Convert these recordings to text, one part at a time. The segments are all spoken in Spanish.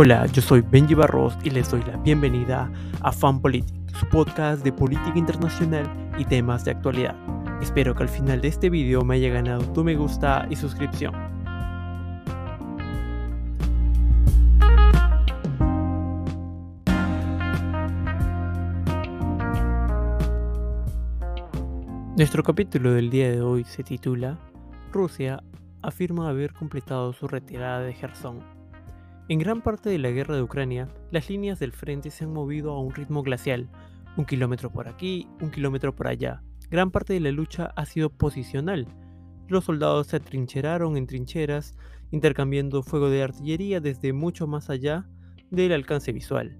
Hola, yo soy Benji Barros y les doy la bienvenida a Fan Politics, su podcast de política internacional y temas de actualidad. Espero que al final de este video me haya ganado tu me gusta y suscripción. Nuestro capítulo del día de hoy se titula Rusia afirma haber completado su retirada de Gerson. En gran parte de la guerra de Ucrania, las líneas del frente se han movido a un ritmo glacial, un kilómetro por aquí, un kilómetro por allá. Gran parte de la lucha ha sido posicional. Los soldados se atrincheraron en trincheras, intercambiando fuego de artillería desde mucho más allá del alcance visual.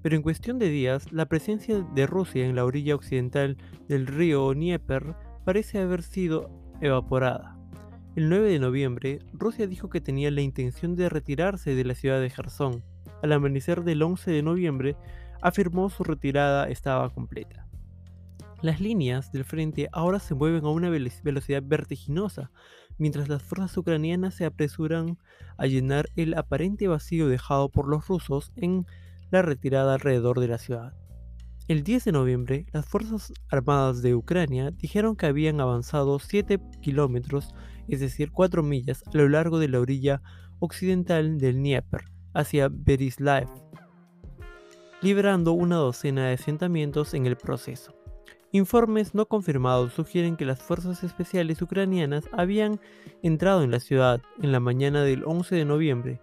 Pero en cuestión de días, la presencia de Rusia en la orilla occidental del río Dnieper parece haber sido evaporada. El 9 de noviembre, Rusia dijo que tenía la intención de retirarse de la ciudad de Gerson. Al amanecer del 11 de noviembre, afirmó su retirada estaba completa. Las líneas del frente ahora se mueven a una velocidad vertiginosa, mientras las fuerzas ucranianas se apresuran a llenar el aparente vacío dejado por los rusos en la retirada alrededor de la ciudad. El 10 de noviembre, las Fuerzas Armadas de Ucrania dijeron que habían avanzado 7 kilómetros, es decir, 4 millas, a lo largo de la orilla occidental del Dnieper, hacia Berislav, liberando una docena de asentamientos en el proceso. Informes no confirmados sugieren que las fuerzas especiales ucranianas habían entrado en la ciudad en la mañana del 11 de noviembre.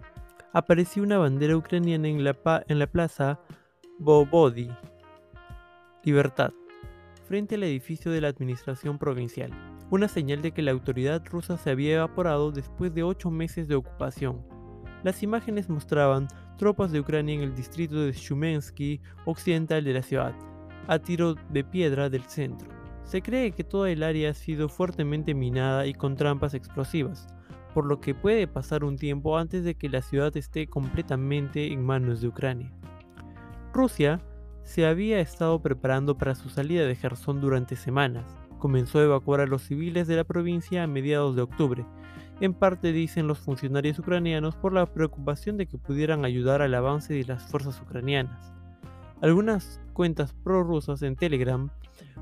Apareció una bandera ucraniana en la, en la plaza Bobodi, Libertad, frente al edificio de la administración provincial, una señal de que la autoridad rusa se había evaporado después de ocho meses de ocupación. Las imágenes mostraban tropas de Ucrania en el distrito de Shumensky, occidental de la ciudad, a tiro de piedra del centro. Se cree que toda el área ha sido fuertemente minada y con trampas explosivas, por lo que puede pasar un tiempo antes de que la ciudad esté completamente en manos de Ucrania. Rusia se había estado preparando para su salida de Gerson durante semanas. Comenzó a evacuar a los civiles de la provincia a mediados de octubre. En parte dicen los funcionarios ucranianos por la preocupación de que pudieran ayudar al avance de las fuerzas ucranianas. Algunas cuentas prorrusas en Telegram,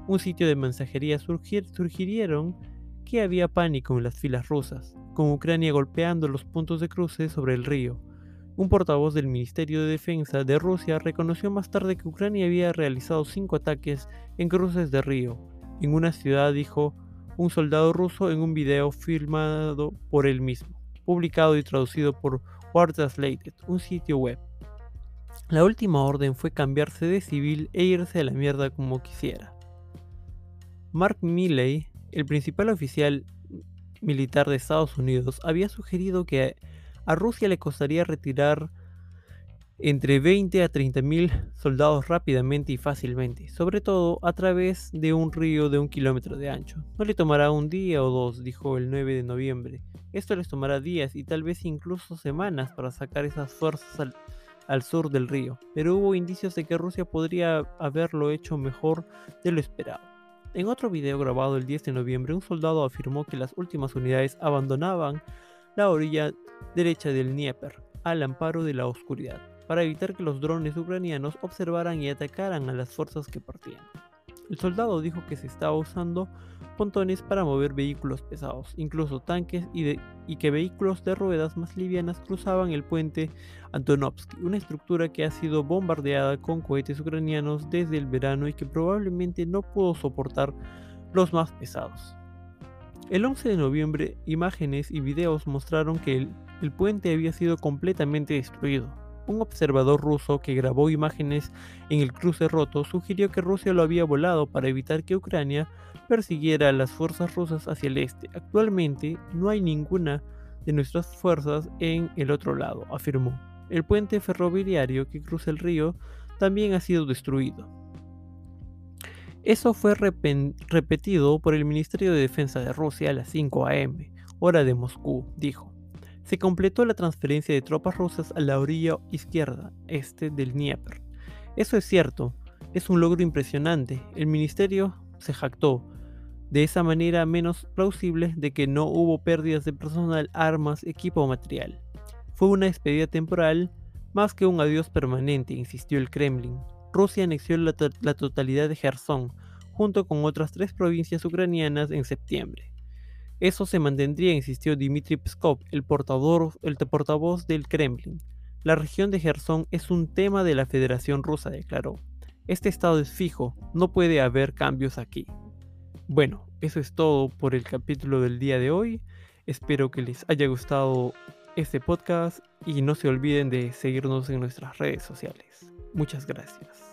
un sitio de mensajería, sugirieron que había pánico en las filas rusas, con Ucrania golpeando los puntos de cruce sobre el río, un portavoz del Ministerio de Defensa de Rusia reconoció más tarde que Ucrania había realizado cinco ataques en cruces de río. En una ciudad dijo un soldado ruso en un video filmado por él mismo, publicado y traducido por War Translated, un sitio web. La última orden fue cambiarse de civil e irse a la mierda como quisiera. Mark Milley, el principal oficial militar de Estados Unidos, había sugerido que a Rusia le costaría retirar entre 20 a 30 mil soldados rápidamente y fácilmente, sobre todo a través de un río de un kilómetro de ancho. No le tomará un día o dos, dijo el 9 de noviembre. Esto les tomará días y tal vez incluso semanas para sacar esas fuerzas al, sur del río, pero hubo indicios de que Rusia podría haberlo hecho mejor de lo esperado. En otro video grabado el 10 de noviembre, un soldado afirmó que las últimas unidades abandonaban la orilla derecha del Dnieper, al amparo de la oscuridad, para evitar que los drones ucranianos observaran y atacaran a las fuerzas que partían. El soldado dijo que se estaba usando pontones para mover vehículos pesados, incluso tanques, y, que vehículos de ruedas más livianas cruzaban el puente Antonovsky, una estructura que ha sido bombardeada con cohetes ucranianos desde el verano y que probablemente no pudo soportar los más pesados. El 11 de noviembre, imágenes y videos mostraron que el, puente había sido completamente destruido. Un observador ruso que grabó imágenes en el cruce roto sugirió que Rusia lo había volado para evitar que Ucrania persiguiera a las fuerzas rusas hacia el este. Actualmente no hay ninguna de nuestras fuerzas en el otro lado, afirmó. El puente ferroviario que cruza el río también ha sido destruido. Eso fue repetido por el Ministerio de Defensa de Rusia a las 5 am, hora de Moscú, dijo. Se completó la transferencia de tropas rusas a la orilla izquierda, este del Dnieper. Eso es cierto, es un logro impresionante. El ministerio se jactó, de esa manera menos plausible, de que no hubo pérdidas de personal, armas, equipo o material. Fue una despedida temporal Más que un adiós permanente, insistió el Kremlin, Rusia anexió la, la totalidad de Gerson, junto con otras tres provincias ucranianas en septiembre. Eso se mantendría, insistió Dmitry Pskov, el, portavoz del Kremlin. La región de Gerson es un tema de la Federación Rusa, declaró. Este estado es fijo, no puede haber cambios aquí. Bueno, eso es todo por el capítulo del día de hoy. Espero que les haya gustado este podcast y no se olviden de seguirnos en nuestras redes sociales. Muchas gracias.